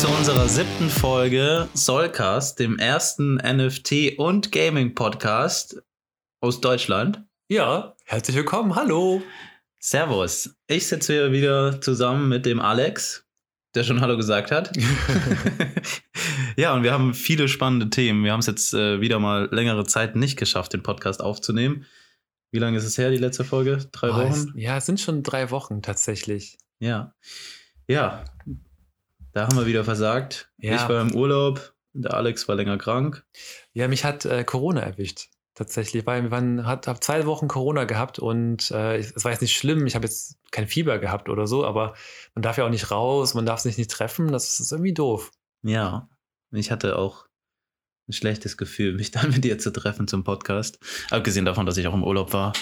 zu unserer siebten Folge Solcast, dem ersten NFT- und Gaming-Podcast aus Deutschland. Ja, herzlich willkommen, hallo. Servus. Ich sitze hier wieder zusammen mit dem Alex, der schon Hallo gesagt hat. ja, und wir haben viele spannende Themen. Wir haben es jetzt äh, wieder mal längere Zeit nicht geschafft, den Podcast aufzunehmen. Wie lange ist es her, die letzte Folge? Drei Oh, Wochen? es- Ja, es sind schon drei Wochen tatsächlich. Ja. Ja. Da haben wir wieder versagt. Ja. Ich war im Urlaub, der Alex war länger krank. Ja, mich hat äh, Corona erwischt. Tatsächlich, weil wir waren, hat, hab zwei Wochen Corona gehabt und äh, es war jetzt nicht schlimm. Ich habe jetzt kein Fieber gehabt oder so, aber man darf ja auch nicht raus, man darf sich nicht treffen. Das ist irgendwie doof. Ja. Ich hatte auch ein schlechtes Gefühl, mich dann mit dir zu treffen zum Podcast. Abgesehen davon, dass ich auch im Urlaub war.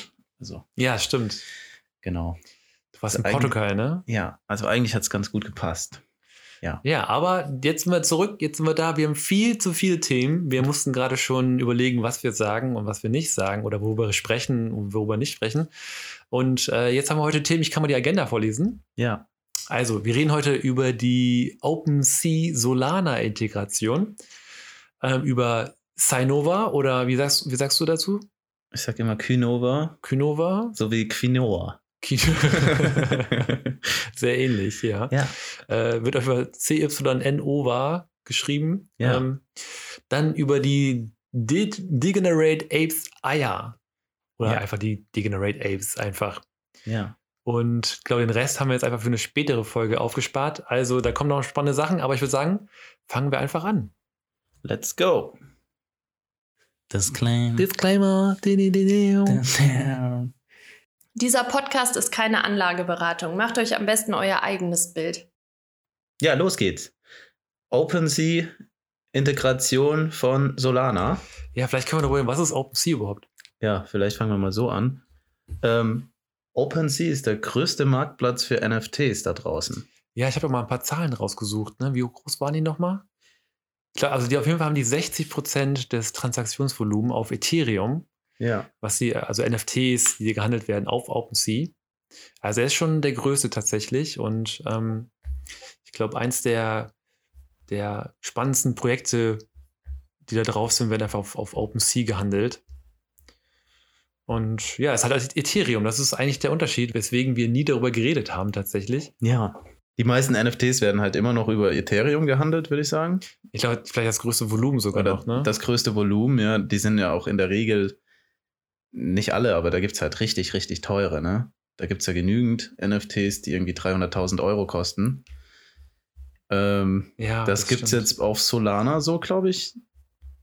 Also, Ja, stimmt. genau. Du warst Also in Portugal, ne? Ja, also eigentlich hat es ganz gut gepasst. Ja, aber jetzt sind wir zurück, jetzt sind wir da. Wir haben viel zu viele Themen. Wir mussten gerade schon überlegen, was wir sagen und was wir nicht sagen oder worüber wir sprechen und worüber nicht sprechen. Und äh, jetzt haben wir heute Themen, ich kann mal die Agenda vorlesen. Ja. Also, wir reden heute über die OpenSea Solana Integration, ähm, über Sinova oder wie sagst, wie sagst du dazu? Ich sag immer Quinova, Kynova? so wie Quinoa. Sehr ähnlich, ja. ja. äh, wird auf CYNOVA geschrieben. Ja. Ähm, dann über die De Degenerate Apes Eier. Oder Ja. einfach die Degenerate Apes einfach. Ja. Und ich glaube, den Rest haben wir jetzt einfach für eine spätere Folge aufgespart. Also da kommen noch spannende Sachen, aber ich würde sagen, fangen wir einfach an. Let's go. Disclaim. Disclaimer. Dieser Podcast ist keine Anlageberatung. Macht euch am besten euer eigenes Bild. Ja, los geht's. OpenSea Integration von Solana. Ja, vielleicht können wir darüber reden, was ist OpenSea überhaupt? Ja, vielleicht fangen wir mal so an. Ähm, OpenSea ist der größte Marktplatz für NFTs da draußen. Ja, ich habe ja mal ein paar Zahlen rausgesucht. Ne? Wie groß waren die nochmal? Ich glaub, also die auf jeden Fall haben die 60% des Transaktionsvolumens auf Ethereum, Ja. was sie, also NFTs, die gehandelt werden auf OpenSea. Also er ist schon der größte tatsächlich und ähm, ich glaube, eins der, der spannendsten Projekte, die da drauf sind, werden einfach auf, auf OpenSea gehandelt. Und ja, es hat halt Ethereum. Das ist eigentlich der Unterschied, weswegen wir nie darüber geredet haben tatsächlich. Ja. Die meisten NFTs werden halt immer noch über Ethereum gehandelt, würde ich sagen. Ich glaube, vielleicht das größte Volumen sogar Oder noch, ne? das größte Volumen, ja. Die sind ja auch in der Regel, nicht alle, aber da gibt es halt richtig, richtig teure, ne? Da gibt es ja genügend NFTs, die irgendwie 300.000 Euro kosten. Ähm, ja, das gibt es jetzt auf Solana so, glaube ich,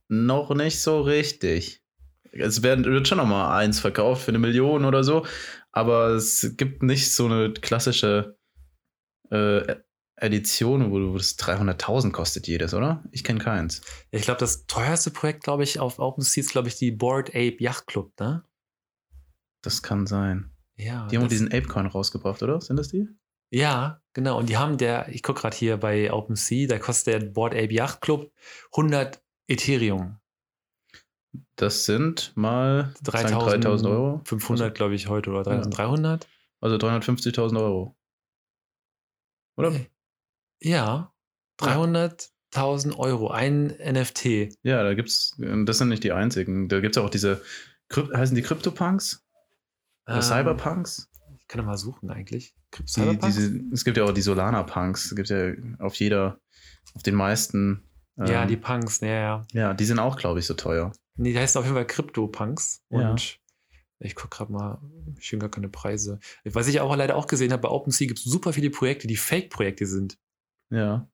noch nicht so richtig. Es werden, wird schon noch mal eins verkauft für eine Million oder so, aber es gibt nicht so eine klassische äh, Edition, wo, wo das 300.000 kostet jedes, oder? Ich kenne keins. Ich glaube, das teuerste Projekt, glaube ich, auf OpenSea ist, glaube ich, die Board Ape Yacht Club, ne? Das kann sein. Ja. Die haben diesen Apecoin rausgebracht, oder? Sind das die? Ja, genau. Und die haben der, ich gucke gerade hier bei OpenSea, da kostet der Board Ape Yacht Club 100 Ethereum. Das sind mal sagen 3000, 3000 Euro. 500, glaube ich, heute oder 3300. Also 350.000 Euro. Oder? Ja, 300.000 Euro, ein NFT. Ja, da gibt's, das sind nicht die einzigen. Da gibt es auch diese, heißen die Crypto-Punks? Ähm, Cyberpunks? Ich kann ja mal suchen eigentlich. Die, diese, es gibt ja auch die Solana-Punks. Es gibt ja auf jeder, auf den meisten. ja, ähm, die Punks, ja, ja. ja, die sind auch, glaube ich, so teuer. Nee, die heißen auf jeden Fall Crypto-Punks. Ja. Und ich gucke gerade mal, ich gar keine Preise. Was ich auch leider auch gesehen habe, bei OpenSea gibt es super viele Projekte, die Fake-Projekte sind. Ja.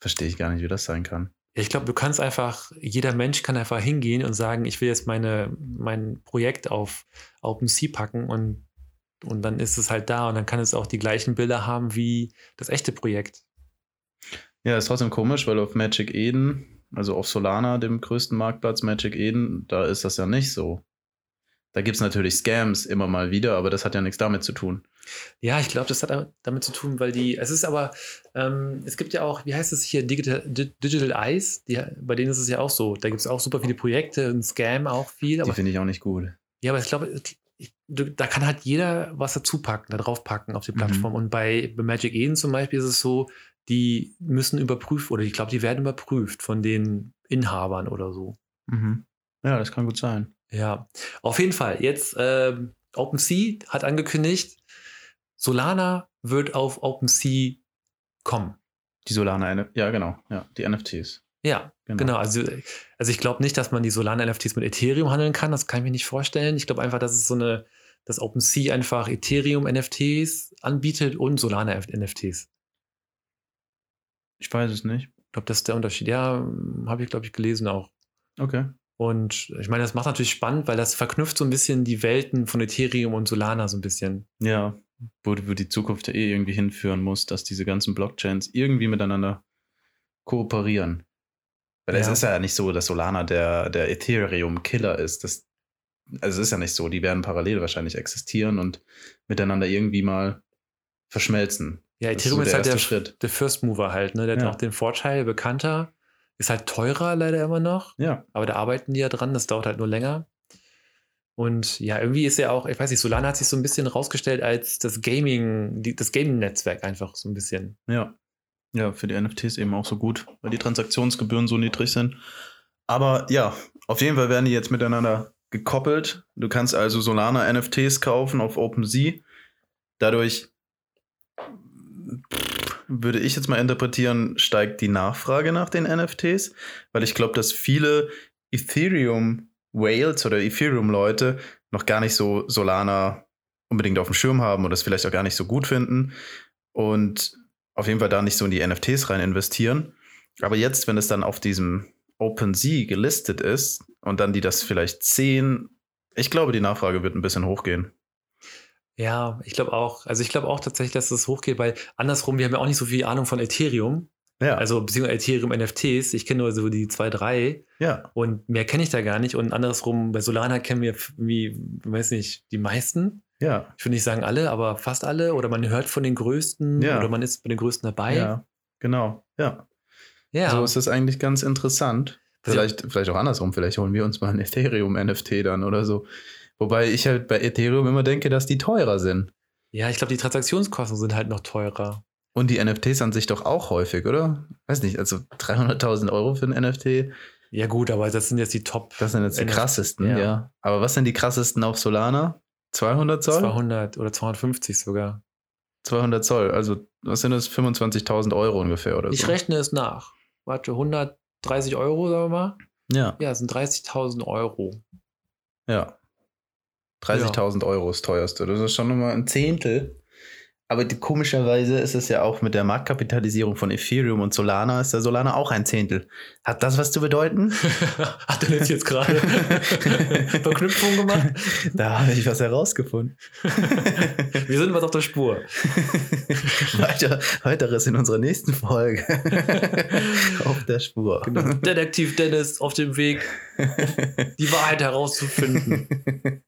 Verstehe ich gar nicht, wie das sein kann. Ich glaube, du kannst einfach, jeder Mensch kann einfach hingehen und sagen, ich will jetzt meine, mein Projekt auf OpenSea packen und, und dann ist es halt da und dann kann es auch die gleichen Bilder haben wie das echte Projekt. Ja, ist trotzdem komisch, weil auf Magic Eden, also auf Solana, dem größten Marktplatz Magic Eden, da ist das ja nicht so. Da gibt es natürlich Scams immer mal wieder, aber das hat ja nichts damit zu tun. Ja, ich glaube, das hat damit zu tun, weil die, es ist aber, ähm, es gibt ja auch, wie heißt es hier, Digital, Di- Digital Eyes, die, bei denen ist es ja auch so. Da gibt es auch super viele Projekte, ein Scam auch viel. Die finde ich auch nicht gut. ja, aber ich glaube, da kann halt jeder was dazu packen, da drauf packen auf die Mhm. Plattform. Und bei, bei Magic Eden zum Beispiel ist es so, die müssen überprüft, oder ich glaube, die werden überprüft von den Inhabern oder so. Mhm. Ja, das kann gut sein. Ja, auf jeden Fall. Jetzt ähm, OpenSea hat angekündigt, Solana wird auf OpenSea kommen. Die Solana, ja, genau. Ja, die NFTs. Ja, genau. genau. Also, also ich glaube nicht, dass man die Solana-NFTs mit Ethereum handeln kann. Das kann ich mir nicht vorstellen. Ich glaube einfach, dass es so eine, dass OpenSea einfach Ethereum-NFTs anbietet und Solana-NFTs. Ich weiß es nicht. Ich glaube, das ist der Unterschied. Ja, habe ich, glaube ich, gelesen auch. Okay. Und ich meine, das macht natürlich spannend, weil das verknüpft so ein bisschen die Welten von Ethereum und Solana so ein bisschen. Ja, wo, wo die Zukunft ja eh irgendwie hinführen muss, dass diese ganzen Blockchains irgendwie miteinander kooperieren. Weil ja. es ist ja nicht so, dass Solana der, der Ethereum-Killer ist. Das, also es ist ja nicht so. Die werden parallel wahrscheinlich existieren und miteinander irgendwie mal verschmelzen. Ja, Ethereum ist, so ist halt der, Schritt. der First Mover halt, ne? Der ja. hat auch den Vorteil, bekannter, ist halt teurer leider immer noch. Ja. Aber da arbeiten die ja dran, das dauert halt nur länger. Und ja, irgendwie ist ja auch, ich weiß nicht, Solana hat sich so ein bisschen rausgestellt als das Gaming, die, das Gaming-Netzwerk einfach so ein bisschen. Ja. Ja, für die NFTs eben auch so gut, weil die Transaktionsgebühren so niedrig sind. Aber ja, auf jeden Fall werden die jetzt miteinander gekoppelt. Du kannst also Solana NFTs kaufen auf OpenSea. Dadurch würde ich jetzt mal interpretieren, steigt die Nachfrage nach den NFTs, weil ich glaube, dass viele Ethereum Whales oder Ethereum Leute noch gar nicht so Solana unbedingt auf dem Schirm haben oder es vielleicht auch gar nicht so gut finden und auf jeden Fall da nicht so in die NFTs rein investieren. Aber jetzt, wenn es dann auf diesem OpenSea gelistet ist und dann die das vielleicht sehen, ich glaube, die Nachfrage wird ein bisschen hochgehen. Ja, ich glaube auch. Also ich glaube auch tatsächlich, dass es das hochgeht, weil andersrum, wir haben ja auch nicht so viel Ahnung von Ethereum. Ja. Also beziehungsweise Ethereum NFTs. Ich kenne nur so die zwei, drei. Ja. Und mehr kenne ich da gar nicht. Und andersrum, bei Solana kennen wir, wie, weiß nicht, die meisten. Ja. Ich würde nicht sagen alle, aber fast alle. Oder man hört von den größten ja. oder man ist bei den größten dabei. Ja, genau. Ja. Ja. So ist das eigentlich ganz interessant. Vielleicht, ja. vielleicht auch andersrum. Vielleicht holen wir uns mal ein Ethereum-NFT dann oder so. Wobei ich halt bei Ethereum immer denke, dass die teurer sind. Ja, ich glaube, die Transaktionskosten sind halt noch teurer. Und die NFTs an sich doch auch häufig, oder? Weiß nicht, also 300.000 Euro für ein NFT. Ja, gut, aber das sind jetzt die Top. Das sind jetzt die krassesten, ja. ja. Aber was sind die krassesten auf Solana? 200 Zoll? 200 oder 250 sogar. 200 Zoll, also was sind das? 25.000 Euro ungefähr oder ich so? Ich rechne es nach. Warte, 130 Euro, sagen wir mal. Ja. Ja, das sind 30.000 Euro. Ja. 30.000 ja. Euro ist teuerste. Das ist schon nochmal ein Zehntel aber die, komischerweise ist es ja auch mit der Marktkapitalisierung von Ethereum und Solana, ist der Solana auch ein Zehntel. Hat das was zu bedeuten? Hat er jetzt, jetzt gerade Verknüpfung gemacht? Da habe ich was herausgefunden. Wir sind was auf der Spur. Weiter, weiteres in unserer nächsten Folge. auf der Spur. Genau. Detektiv Dennis auf dem Weg, die Wahrheit herauszufinden.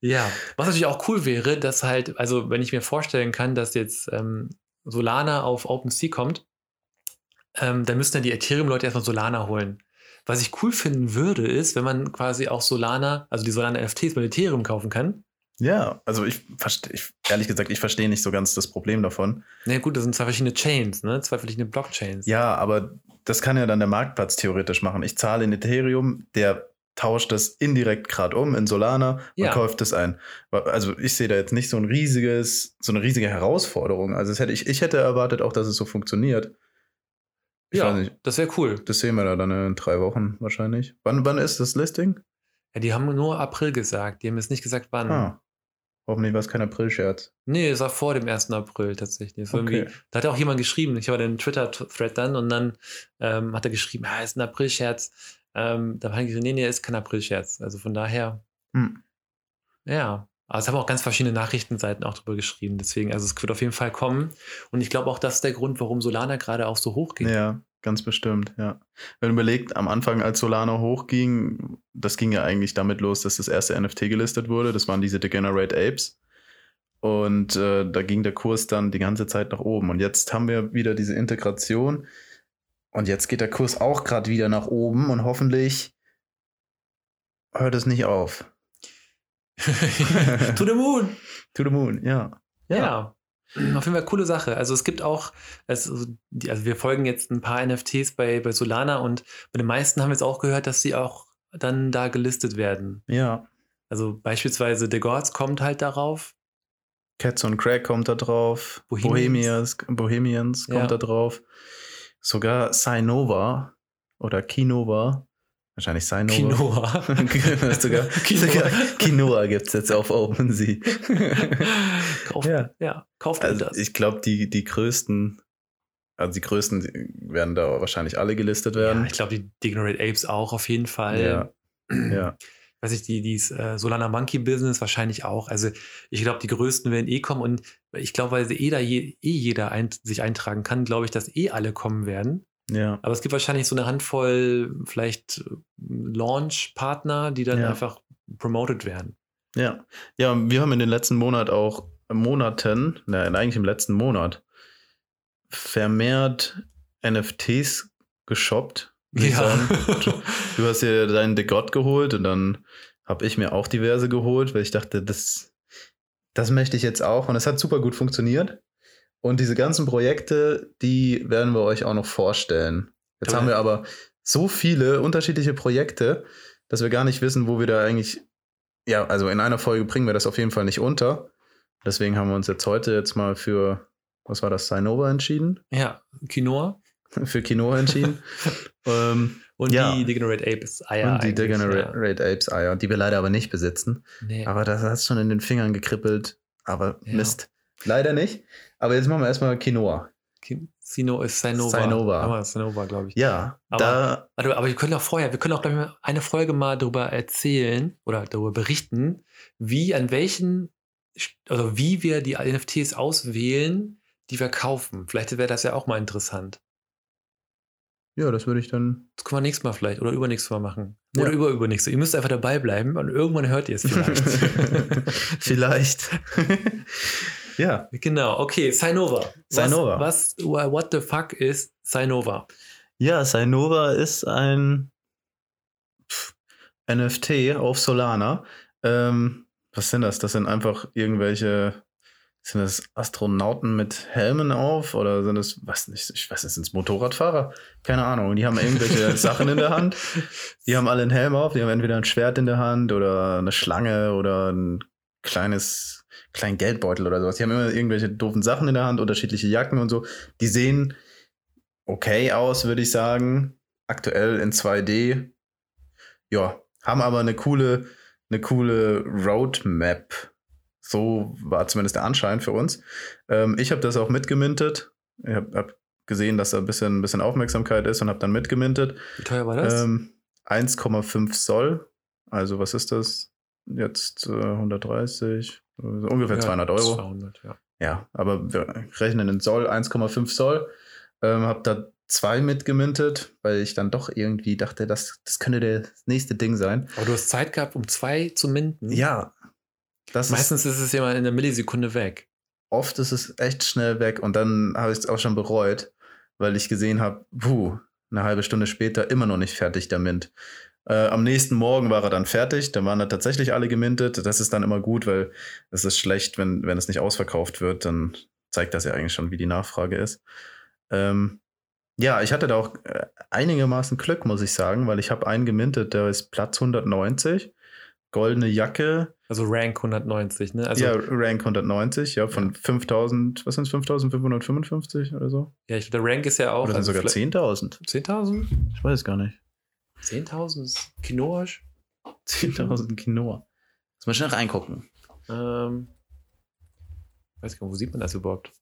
Ja, was natürlich auch cool wäre, dass halt, also wenn ich mir vorstellen kann, dass jetzt ähm, Solana auf OpenSea kommt, ähm, dann müssten ja die Ethereum-Leute erstmal Solana holen. Was ich cool finden würde, ist, wenn man quasi auch Solana, also die Solana-NFTs mit Ethereum kaufen kann. Ja, also ich verstehe, ehrlich gesagt, ich verstehe nicht so ganz das Problem davon. Na nee, gut, das sind zwei verschiedene Chains, ne? Zwei verschiedene Blockchains. Ja, aber das kann ja dann der Marktplatz theoretisch machen. Ich zahle in Ethereum, der tauscht das indirekt gerade um in Solana und ja. kauft es ein. Also ich sehe da jetzt nicht so ein riesiges, so eine riesige Herausforderung. Also hätte ich, ich hätte erwartet auch, dass es so funktioniert. Ich ja, das wäre cool. Das sehen wir da dann in drei Wochen wahrscheinlich. Wann, wann ist das Listing? Ja, die haben nur April gesagt. Die haben jetzt nicht gesagt, wann. Ah. Hoffentlich war es kein April-Scherz. Nee, es war vor dem 1. April tatsächlich. Okay. Da hat auch jemand geschrieben, ich war den Twitter-Thread dann und dann ähm, hat er geschrieben, ja, ist ein April-Scherz. Ähm, da habe ich gesagt, nee, nee, ist kein April-Scherz. Also von daher, hm. ja. Aber es haben auch ganz verschiedene Nachrichtenseiten auch drüber geschrieben. Deswegen, also es wird auf jeden Fall kommen. Und ich glaube auch, das ist der Grund, warum Solana gerade auch so hoch ging. Ja, ganz bestimmt, ja. Wenn du überlegt, am Anfang, als Solana hochging, das ging ja eigentlich damit los, dass das erste NFT gelistet wurde. Das waren diese Degenerate Apes. Und äh, da ging der Kurs dann die ganze Zeit nach oben. Und jetzt haben wir wieder diese Integration und jetzt geht der Kurs auch gerade wieder nach oben und hoffentlich hört es nicht auf. to the moon. To the moon, ja. Ja. ja. Auf jeden Fall coole Sache. Also es gibt auch, also, also wir folgen jetzt ein paar NFTs bei, bei Solana und bei den meisten haben wir jetzt auch gehört, dass sie auch dann da gelistet werden. Ja. Also beispielsweise The Gods kommt halt darauf. Cats on Crack kommt da drauf. Bohemians. Bohemians, Bohemians kommt Ja. da drauf. Sogar Sinova oder Kinova. Wahrscheinlich Sinova. Quinoa. sogar, Quinoa. sogar Quinoa gibt es jetzt auf OpenSea. kauft, Ja. ja. kauft also das. ich glaube, die, die größten, also die größten werden da wahrscheinlich alle gelistet ja, werden. ich glaube, die Degenerate Apes auch auf jeden Fall. Ja. ja. Weiß ich, die, die äh, Solana Monkey Business wahrscheinlich auch. Also ich glaube, die größten werden eh kommen und ich glaube, weil eh, da je, eh jeder ein, sich eintragen kann, glaube ich, dass eh alle kommen werden. Ja. Aber es gibt wahrscheinlich so eine Handvoll vielleicht äh, Launch-Partner, die dann Ja. einfach promoted werden. Ja. Ja, wir haben in den letzten Monat auch Monaten, nein, eigentlich im letzten Monat, vermehrt NFTs geshoppt. Sagen. Du hast dir deinen The God geholt und dann habe ich mir auch diverse geholt, weil ich dachte, das, das möchte ich jetzt auch. Und es hat super gut funktioniert. Und diese ganzen Projekte, die werden wir euch auch noch vorstellen. Jetzt Toll. haben wir aber so viele unterschiedliche Projekte, dass wir gar nicht wissen, wo wir da eigentlich. Ja, also in einer Folge bringen wir das auf jeden Fall nicht unter. Deswegen haben wir uns jetzt heute jetzt mal für, was war das, Sinova entschieden? ja, Quinoa für Quinoa entschieden. ähm, und Ja. die Degenerate Apes Eier. und die Degenerate Apes Eier, die wir leider aber nicht besitzen. Ja. Nee. Aber das hat schon in den Fingern gekribbelt. Aber Ja. Mist. Leider nicht. Aber jetzt machen wir erstmal Quinoa. Sino ist Sinova. Sinova. Glaube ich. Ja, Aber- da. Aber, aber wir können auch vorher, wir können auch, glaube ich, eine Folge mal darüber erzählen oder darüber berichten, wie, an welchen, also wie wir die NFTs auswählen, die wir kaufen. Vielleicht wäre das ja auch mal interessant. Ja, das würde ich dann. Das können wir nächstes Mal vielleicht oder übernächstes Mal machen. Oder Ja. überübernächste. Ihr müsst einfach dabei bleiben und irgendwann hört ihr es vielleicht. Vielleicht. ja. genau, okay, Sinova. Sinova. Was, was, what the fuck ist Sinova? Ja, Sinova ist ein pff, NFT auf Solana. Ähm, was sind das? Das sind einfach irgendwelche. Sind das Astronauten mit Helmen auf oder sind es, was nicht, ich weiß nicht, sind es Motorradfahrer? Keine Ahnung. Die haben irgendwelche Sachen in der Hand. Die haben alle einen Helm auf. Die haben entweder ein Schwert in der Hand oder eine Schlange oder ein kleines, kleinen Geldbeutel oder sowas. Die haben immer irgendwelche doofen Sachen in der Hand, unterschiedliche Jacken und so. Die sehen okay aus, würde ich sagen. Aktuell in 2D. Ja, haben aber eine coole, eine coole Roadmap. So war zumindest der Anschein für uns. Ähm, ich habe das auch mitgemintet. Ich habe hab gesehen, dass da ein bisschen, ein bisschen Aufmerksamkeit ist und habe dann mitgemintet. Wie teuer war das? Ähm, 1,5 Soll. Also was ist das? Jetzt äh, 130, äh, ungefähr Ja, 200 Euro. 200, ja. Ja, aber wir rechnen in Soll 1,5 Soll. Ähm, hab da zwei mitgemintet, weil ich dann doch irgendwie dachte, das, das könnte das nächste Ding sein. Aber du hast Zeit gehabt, um zwei zu minden. Ja, das Meistens ist es ja mal in einer Millisekunde weg. oft ist es echt schnell weg und dann habe ich es auch schon bereut, weil ich gesehen habe, puh, eine halbe Stunde später immer noch nicht fertig der Mint. Äh, am nächsten Morgen war er dann fertig, dann waren da tatsächlich alle gemintet. Das ist dann immer gut, weil es ist schlecht, wenn, wenn es nicht ausverkauft wird, dann zeigt das ja eigentlich schon, wie die Nachfrage ist. Ähm, ja, ich hatte da auch äh, einigermaßen Glück, muss ich sagen, weil ich habe einen gemintet, der ist Platz 190, goldene Jacke, Also Rank 190, ne? Also, ja, ja, Rank 190, ja, von 5000, was sind es, 5555 oder so? ich glaube, der Rank ist ja auch. Oder sind also sogar vielleicht- 10.000? 10.000? Ich weiß es gar nicht. 10.000 ist Kinoisch. 10.000 Quinoa. Muss mal schnell reingucken. Ähm, weiß gar nicht, wo sieht man das überhaupt?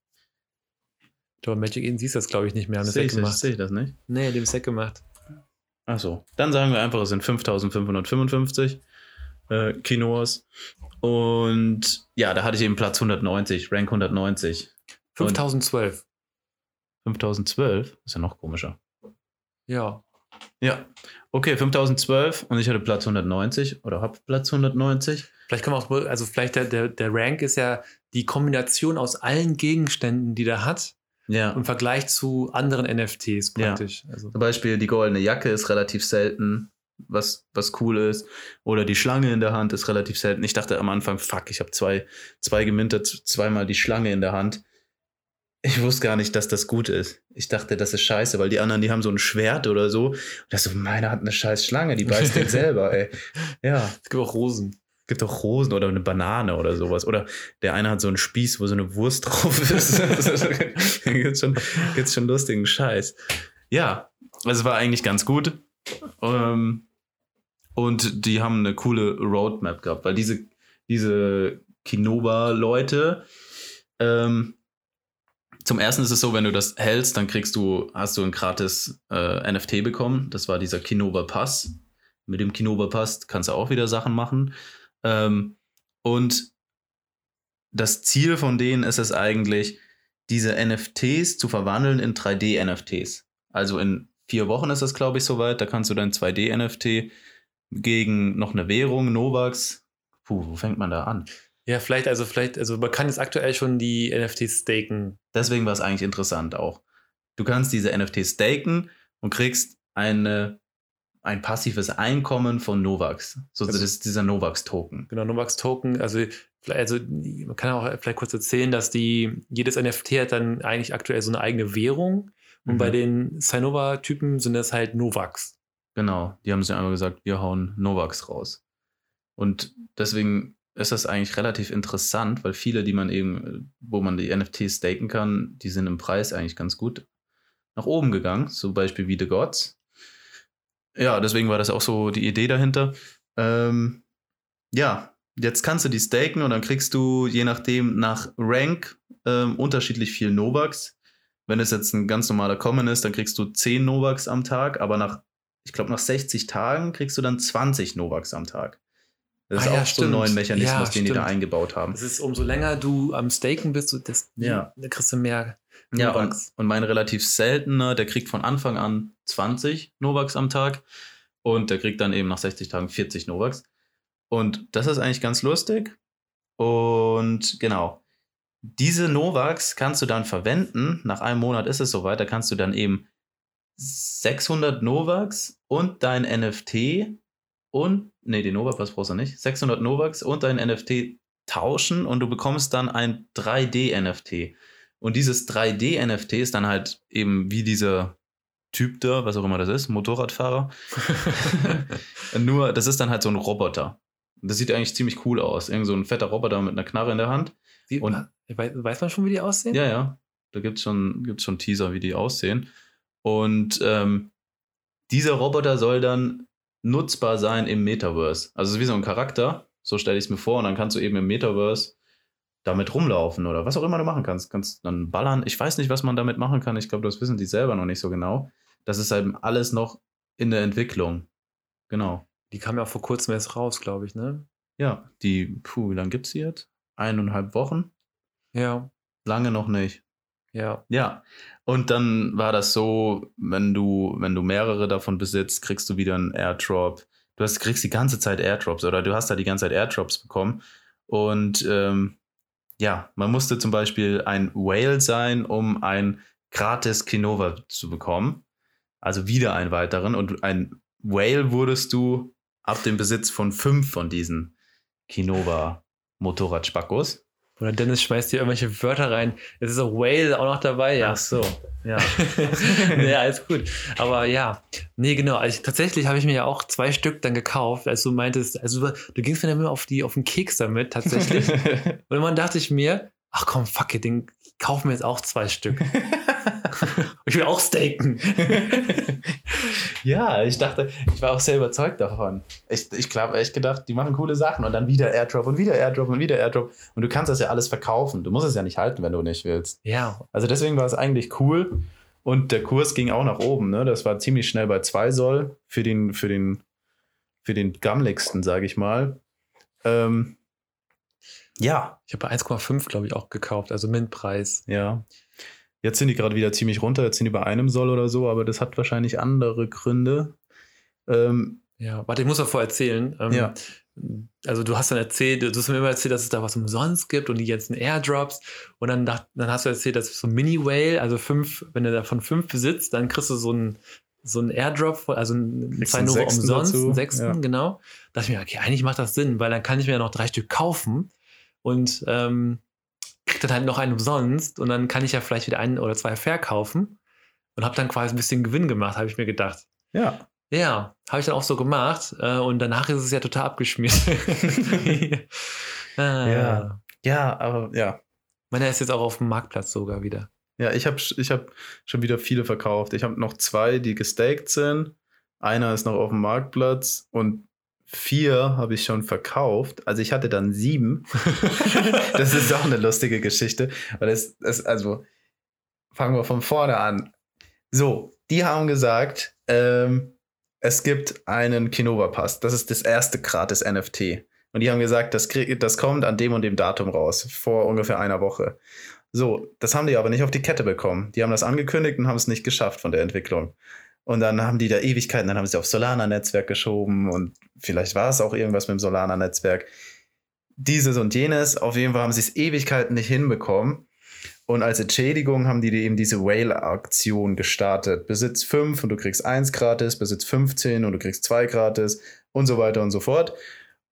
Aber Magic Eden siehst das, glaube ich, nicht mehr. Haben das Sehe ich, gemacht. seh ich das nicht? Nee, dem ist weggemacht. Achso. Dann sagen wir einfach, es sind 5555 äh, Quinoas. Und ja, da hatte ich eben Platz 190, Rank 190. 5012. 5012 ist ja noch komischer. Ja. Ja. Okay, 5012 und ich hatte Platz 190 oder hab Platz 190. Vielleicht kann man auch, also vielleicht der, der, der Rank ist ja die Kombination aus allen Gegenständen, die der hat, Ja. im Vergleich zu anderen NFTs Ja. praktisch. Also, Zum Beispiel die goldene Jacke ist relativ selten, was, was cool ist. Oder die Schlange in der Hand ist relativ selten. Ich dachte am Anfang, fuck, ich habe zwei, zwei gemintet, zweimal die Schlange in der Hand. Ich wusste gar nicht, dass das gut ist. Ich dachte, das ist scheiße, weil die anderen, die haben so ein Schwert oder so. Und das so, meine hat eine scheiß Schlange, die beißt den selber, ey. Ja. Es gibt auch Rosen. gibt auch Rosen oder eine Banane oder sowas. Oder der eine hat so einen Spieß, wo so eine Wurst drauf ist. da gibt's schon, gibt's schon lustigen Scheiß. Ja, also es war eigentlich ganz gut. Ähm, und die haben eine coole Roadmap gehabt, weil diese, diese Kinoba-Leute, ähm, zum ersten ist es so, wenn du das hältst, dann kriegst du, hast du ein gratis äh, NFT bekommen. Das war dieser Kinoba Pass. Mit dem Kinoba Pass kannst du auch wieder Sachen machen. Ähm, und das Ziel von denen ist es eigentlich, diese NFTs zu verwandeln in 3D-NFTs. Also in vier Wochen ist das, glaube ich, soweit. Da kannst du dein 2D-NFT gegen noch eine Währung, Novax. Puh, wo fängt man da an? Ja, vielleicht, also vielleicht, also man kann jetzt aktuell schon die NFTs staken. Deswegen war es eigentlich interessant auch. Du kannst diese NFTs staken und kriegst eine, ein passives Einkommen von Novax. So, Also- das ist dieser Novax-Token. Genau, Novax Token. Also, also man kann auch vielleicht kurz erzählen, dass die, jedes NFT hat dann eigentlich aktuell so eine eigene Währung. Und Mhm. bei den Sinova-Typen sind das halt Novax. Genau, die haben sich einmal gesagt, wir hauen Novax raus. Und deswegen ist das eigentlich relativ interessant, weil viele, die man eben, wo man die NFTs staken kann, die sind im Preis eigentlich ganz gut nach oben gegangen. Zum Beispiel wie The Gods. Ja, deswegen war das auch so die Idee dahinter. Ähm, ja, jetzt kannst du die staken und dann kriegst du je nachdem nach Rank ähm, unterschiedlich viel Novax. Wenn es jetzt ein ganz normaler Common ist, dann kriegst du 10 Novax am Tag, aber nach ich glaube, nach 60 Tagen kriegst du dann 20 Novax am Tag. Das ist Ah ja, auch so ein stimmt. neuer Mechanismus, Ja, den die da stimmt. eingebaut haben. Das ist, umso länger du am Staken bist, das, Ja. da kriegst du mehr Ja, und, Novax. und mein relativ seltener, der kriegt von Anfang an 20 Novax am Tag und der kriegt dann eben nach 60 Tagen 40 Novax. Und das ist eigentlich ganz lustig. Und genau, diese Novax kannst du dann verwenden. Nach einem Monat ist es soweit, da kannst du dann eben 600 Novax und dein NFT und, nee, den Novax brauchst du nicht, 600 Novax und dein NFT tauschen und du bekommst dann ein 3D-NFT. Und dieses 3D-NFT ist dann halt eben wie dieser Typ da, was auch immer das ist, Motorradfahrer. Nur, das ist dann halt so ein Roboter. Das sieht eigentlich ziemlich cool aus. Irgend so ein fetter Roboter mit einer Knarre in der Hand. Wie, Und- weiß, weiß man schon, wie die aussehen? Ja, ja. Da gibt es schon, gibt's schon Teaser, wie die aussehen. Und ähm, dieser Roboter soll dann nutzbar sein im Metaverse. Also es ist wie so ein Charakter, so stelle ich es mir vor. Und dann kannst du eben im Metaverse damit rumlaufen oder was auch immer du machen kannst. Kannst dann ballern. Ich weiß nicht, was man damit machen kann. Ich glaube, das wissen die selber noch nicht so genau. Das ist halt alles noch in der Entwicklung. Genau. Die kam ja auch vor kurzem erst raus, glaube ich, ne? Ja, die, puh, wie lange gibt es die jetzt? Eineinhalb Wochen? Ja, Lange noch nicht. ja. Ja, und dann war das so, wenn du, wenn du mehrere davon besitzt, kriegst du wieder einen Airdrop. Du hast, kriegst die ganze Zeit Airdrops oder du hast da die ganze Zeit Airdrops bekommen. Und ähm, ja, man musste zum Beispiel ein Whale sein, um ein gratis Kinova zu bekommen. Also wieder einen weiteren. Und ein Whale wurdest du ab dem Besitz von fünf von diesen Kinova Motorradspackos. Oder Dennis schmeißt hier irgendwelche Wörter rein. Jetzt ist auch Whale auch noch dabei, ja. Ach so, ja. ja, alles gut. Aber ja, nee, genau. Also tatsächlich habe ich mir ja auch zwei Stück dann gekauft, als du meintest, also du, du gingst mir dann immer auf, die, auf den Keks damit, tatsächlich. Und dann dachte ich mir, ach komm, fuck it, den kaufen wir jetzt auch zwei Stück. ich will auch staken. ja, ich dachte, ich war auch sehr überzeugt davon. Ich, ich habe echt gedacht, die machen coole Sachen und dann wieder Airdrop und wieder Airdrop und wieder Airdrop. Und du kannst das ja alles verkaufen. Du musst es ja nicht halten, wenn du nicht willst. Ja, Also deswegen war es eigentlich cool. Und der Kurs ging auch nach oben. Ne? Das war ziemlich schnell bei 2 Soll für den, für den, für den gammligsten, sage ich mal. Ähm, ja, ich habe bei 1,5, glaube ich, auch gekauft, also Mintpreis. Ja. Jetzt sind die gerade wieder ziemlich runter, jetzt sind die bei einem Soll oder so, aber das hat wahrscheinlich andere Gründe. Ähm, Ja, warte, ich muss davor erzählen. Ähm, Ja. Also du hast dann erzählt, du hast mir immer erzählt, dass es da was umsonst gibt und die ganzen Airdrops. Und dann, dacht, dann hast du erzählt, dass so ein Mini-Whale, also fünf, wenn du davon fünf besitzt, dann kriegst du so ein so ein Airdrop, also ein zwei einen Sechsten umsonst, dazu, einen sechsten, ja. genau. Da dachte ich mir, okay, eigentlich macht das Sinn, weil dann kann ich mir ja noch drei Stück kaufen und ähm, krieg dann halt noch einen umsonst und dann kann ich ja vielleicht wieder einen oder zwei verkaufen und habe dann quasi ein bisschen Gewinn gemacht, habe ich mir gedacht. Ja. Ja, habe ich dann auch so gemacht äh, und danach ist es ja total abgeschmiert. ah, Ja. Ja, aber ja. Meiner ist jetzt auch auf dem Marktplatz sogar wieder. Ja, ich habe ich hab schon wieder viele verkauft. Ich habe noch zwei, die gestaked sind. Einer ist noch auf dem Marktplatz und vier habe ich schon verkauft. Also ich hatte dann sieben. das ist auch eine lustige Geschichte. Weil es, es, also fangen wir von vorne an. So, die haben gesagt, ähm, es gibt einen Kinova-Pass. Das ist das erste gratis NFT. Und die haben gesagt, das, krieg, das kommt an dem und dem Datum raus, vor ungefähr einer Woche. So, das haben die aber nicht auf die Kette bekommen. Die haben das angekündigt und haben es nicht geschafft von der Entwicklung. Und dann haben die da Ewigkeiten, dann haben sie auf Solana-Netzwerk geschoben und vielleicht war es auch irgendwas mit dem Solana-Netzwerk. Dieses und jenes, auf jeden Fall haben sie es Ewigkeiten nicht hinbekommen. Und als Entschädigung haben die eben diese Whale-Aktion gestartet. Besitz 5 und du kriegst 1 gratis, Besitz 15 und du kriegst 2 gratis und so weiter und so fort.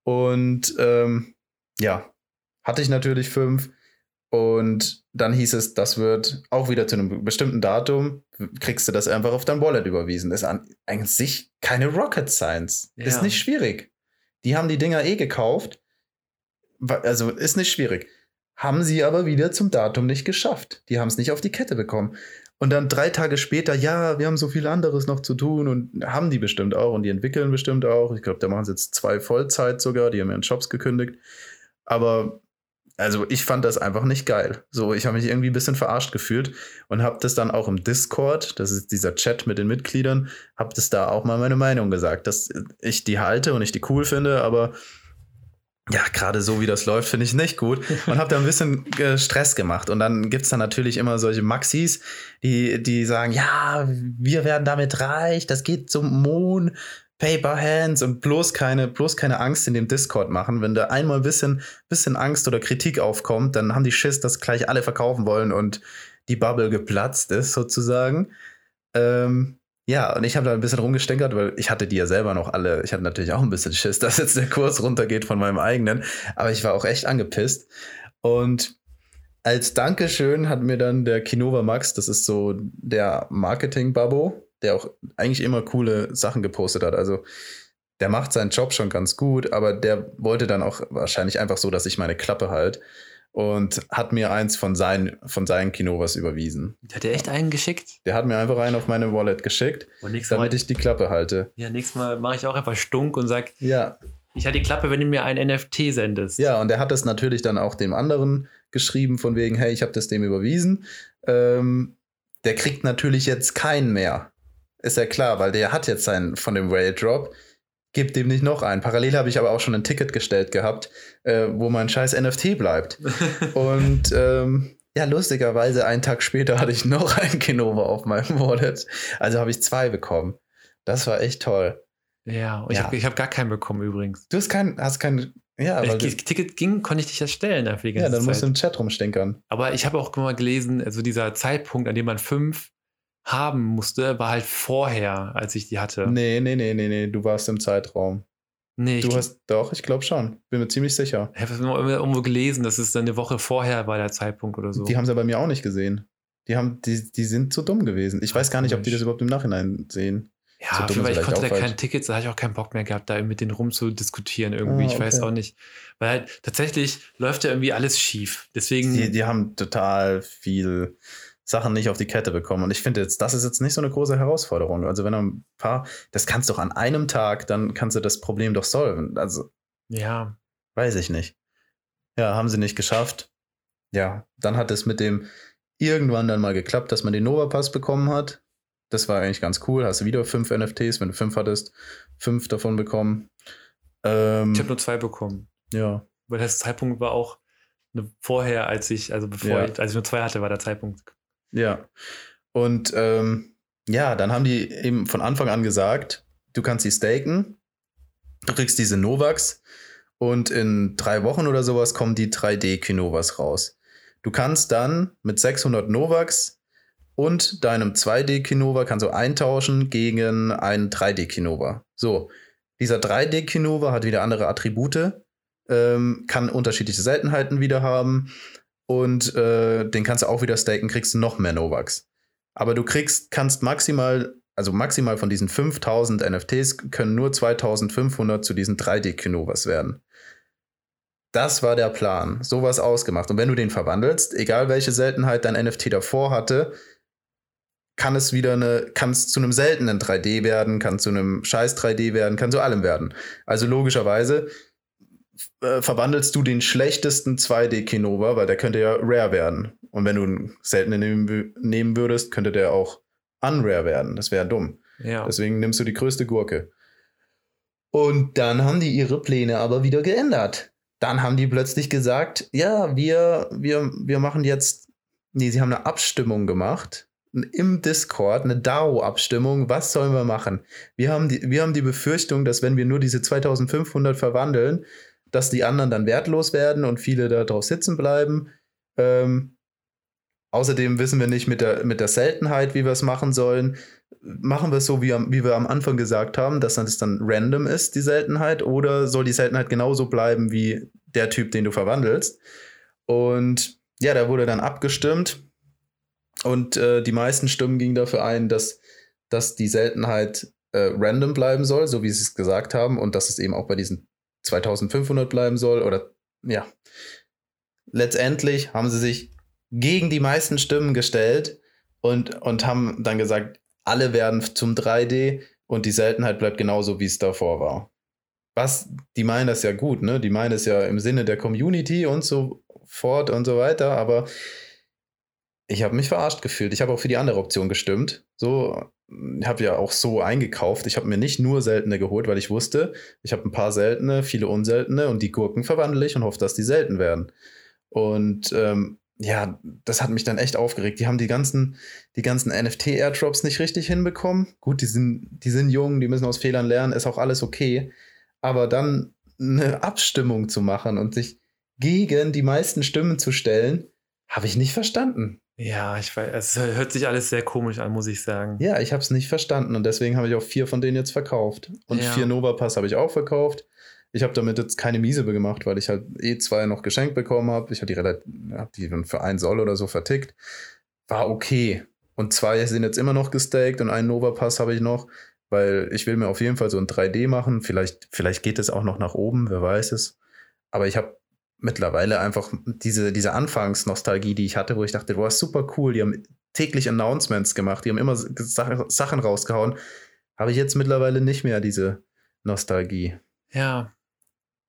Und ähm, ja, hatte ich natürlich 5. Und dann hieß es, das wird auch wieder zu einem bestimmten Datum, kriegst du das einfach auf dein Wallet überwiesen. Das ist an, an sich keine Rocket Science. Ja. Ist nicht schwierig. Die haben die Dinger eh gekauft. Also ist nicht schwierig. Haben sie aber wieder zum Datum nicht geschafft. Die haben es nicht auf die Kette bekommen. Und dann drei Tage später, ja, wir haben so viel anderes noch zu tun und haben die bestimmt auch und die entwickeln bestimmt auch. Ich glaube, da machen sie jetzt zwei Vollzeit sogar, die haben ihren Jobs gekündigt. Aber also ich fand das einfach nicht geil. So, ich habe mich irgendwie ein bisschen verarscht gefühlt und habe das dann auch im Discord, das ist dieser Chat mit den Mitgliedern, habe das da auch mal meine Meinung gesagt, dass ich die halte und ich die cool finde, aber ja, gerade so wie das läuft, finde ich nicht gut. Und habe da ein bisschen äh, Stress gemacht. Und dann gibt es dann natürlich immer solche Maxis, die, die sagen, ja, wir werden damit reich, das geht zum Mond, Paper Hands und bloß keine, bloß keine Angst in dem Discord machen. Wenn da einmal ein bisschen, bisschen Angst oder Kritik aufkommt, dann haben die Schiss, dass gleich alle verkaufen wollen und die Bubble geplatzt ist, sozusagen. Ähm, ja, und ich habe da ein bisschen rumgestänkert, weil ich hatte die ja selber noch alle. Ich hatte natürlich auch ein bisschen Schiss, dass jetzt der Kurs runtergeht von meinem eigenen. Aber ich war auch echt angepisst. Und als Dankeschön hat mir dann der Kinova Max, das ist so der Marketing-Babbo, der auch eigentlich immer coole Sachen gepostet hat. Also der macht seinen Job schon ganz gut, aber der wollte dann auch wahrscheinlich einfach so, dass ich meine Klappe halt und hat mir eins von seinen, von seinen Kinovas überwiesen. Hat der echt einen geschickt? Der hat mir einfach einen auf meine Wallet geschickt, Und nächstes Mal, damit ich die Klappe halte. ja, nächstes Mal mache ich auch einfach stunk und sag, Ja, ich hatte die Klappe, wenn du mir ein NFT sendest. ja, und er hat das natürlich dann auch dem anderen geschrieben, von wegen, hey, ich habe das dem überwiesen. Ähm, der kriegt natürlich jetzt keinen mehr. Ist ja klar, weil der hat jetzt seinen von dem Whale Drop. Gibt dem nicht noch einen. Parallel habe ich aber auch schon ein Ticket gestellt gehabt, äh, wo mein scheiß NFT bleibt. Und ähm, ja, lustigerweise, einen Tag später hatte ich noch ein Kinova auf meinem Wallet. Also habe ich zwei bekommen. Das war echt toll. ja, ich Ja. habe ich hab gar keinen bekommen übrigens. Du hast kein, hast kein, ja, Wenn weil das du, Ticket ging, konnte ich dich erstellen dafür die ja, dann musst du Zeit. im Chat rumstinkern. Aber ich habe auch mal gelesen, also dieser Zeitpunkt, an dem man fünf haben musste, war halt vorher, als ich die hatte. Nee, nee, nee, nee, nee, du warst im Zeitraum. Nee, Du hast, doch, ich glaube schon. Bin mir ziemlich sicher. ich habe irgendwo gelesen, dass es dann eine Woche vorher war der Zeitpunkt oder so. Die haben sie bei mir auch nicht gesehen. Die, haben, die, die sind zu dumm gewesen. Ich weiß gar nicht, ob die das überhaupt im Nachhinein sehen. ja, so ist ich konnte da auch kein falsch. Ticket, da hatte ich auch keinen Bock mehr gehabt, da mit denen rumzudiskutieren irgendwie. Ah, Ich weiß okay. auch nicht. Weil halt tatsächlich läuft ja irgendwie alles schief. Deswegen, Die, die haben total viel Sachen nicht auf die Kette bekommen. Und ich finde jetzt, das ist jetzt nicht so eine große Herausforderung. Also wenn du ein paar, das kannst du doch an einem Tag, dann kannst du das Problem doch solven. Also ja, Weiß ich nicht. Ja, haben sie nicht geschafft. Ja, dann hat es mit dem irgendwann dann mal geklappt, dass man den Nova Pass bekommen hat. Das war eigentlich ganz cool. Hast du wieder fünf NFTs, wenn du fünf hattest, fünf davon bekommen. Ähm, ich habe nur zwei bekommen. ja, Weil der Zeitpunkt war auch vorher, als ich, also bevor Ja. ich, als ich nur zwei hatte, war der Zeitpunkt. Ja. Und ähm, ja, dann haben die eben von Anfang an gesagt, du kannst die staken, du kriegst diese Novax und in drei Wochen oder sowas kommen die 3D-Kinovas raus. Du kannst dann mit 600 Novax und deinem 2D-Kinova kannst du eintauschen gegen einen 3D-Kinova. So, dieser 3D-Kinova hat wieder andere Attribute, ähm, kann unterschiedliche Seltenheiten wieder haben und äh, den kannst du auch wieder staken, kriegst du noch mehr Novaks. Aber du kriegst, kannst maximal, also maximal von diesen 5000 NFTs können nur 2500 zu diesen 3D-Kinovas werden. Das war der Plan. Sowas ausgemacht. Und wenn du den verwandelst, egal welche Seltenheit dein NFT davor hatte, kann es wieder eine, kann es zu einem seltenen 3D werden, kann zu einem scheiß 3D werden, kann zu allem werden. Also logischerweise äh, verwandelst du den schlechtesten 2D-Kinova, weil der könnte ja rare werden. Und wenn du einen seltenen nehmen, nehmen würdest, könnte der auch unrare werden. Das wäre dumm. Ja. Deswegen nimmst du die größte Gurke. Und dann haben die ihre Pläne aber wieder geändert. Dann haben die plötzlich gesagt, ja, wir, wir, wir machen jetzt, nee, sie haben eine Abstimmung gemacht im Discord, eine DAO-Abstimmung, was sollen wir machen? Wir haben, die, wir haben die Befürchtung, dass wenn wir nur diese 2500 verwandeln, dass die anderen dann wertlos werden und viele da drauf sitzen bleiben. Ähm, außerdem wissen wir nicht mit der, mit der Seltenheit, wie wir es machen sollen. Machen wir es so, wie, wie wir am Anfang gesagt haben, dass das dann random ist, die Seltenheit, oder soll die Seltenheit genauso bleiben wie der Typ, den du verwandelst? Und ja, da wurde dann abgestimmt. Und äh, die meisten Stimmen gingen dafür ein, dass, dass die Seltenheit äh, random bleiben soll, so wie sie es gesagt haben, und dass es eben auch bei diesen 2500 bleiben soll oder ja. Letztendlich haben sie sich gegen die meisten Stimmen gestellt und, und haben dann gesagt, alle werden zum 3D und die Seltenheit bleibt genauso, wie es davor war. Was, die meinen das ja gut, ne? Die meinen es ja im Sinne der Community und so fort und so weiter, aber ich habe mich verarscht gefühlt. Ich habe auch für die andere Option gestimmt. So, habe ja auch so eingekauft. Ich habe mir nicht nur seltene geholt, weil ich wusste, ich habe ein paar seltene, viele unseltene und die Gurken verwandle ich und hoffe, dass die selten werden. Und ähm, ja, das hat mich dann echt aufgeregt. Die haben die ganzen, die ganzen NFT-Airdrops nicht richtig hinbekommen. Gut, die sind, die sind jung, die müssen aus Fehlern lernen, ist auch alles okay. Aber dann eine Abstimmung zu machen und sich gegen die meisten Stimmen zu stellen, habe ich nicht verstanden. Ja, ich weiß, es hört sich alles sehr komisch an, muss ich sagen. Ja, ich habe es nicht verstanden und deswegen habe ich auch vier von denen jetzt verkauft. Und Ja. vier Nova Pass habe ich auch verkauft. Ich habe damit jetzt keine Miese gemacht, weil ich halt eh zwei noch geschenkt bekommen habe. Ich habe die, relativ, hab die dann für ein Soll oder so vertickt. War okay. Und zwei sind jetzt immer noch gestaked und einen Nova Pass habe ich noch, weil ich will mir auf jeden Fall so ein 3D machen. Vielleicht, vielleicht geht es auch noch nach oben, wer weiß es. Aber ich habe mittlerweile einfach diese, diese Anfangsnostalgie, die ich hatte, wo ich dachte, boah, super cool. Die haben täglich Announcements gemacht, die haben immer Sa- Sachen rausgehauen. Habe ich jetzt mittlerweile nicht mehr diese Nostalgie. Ja,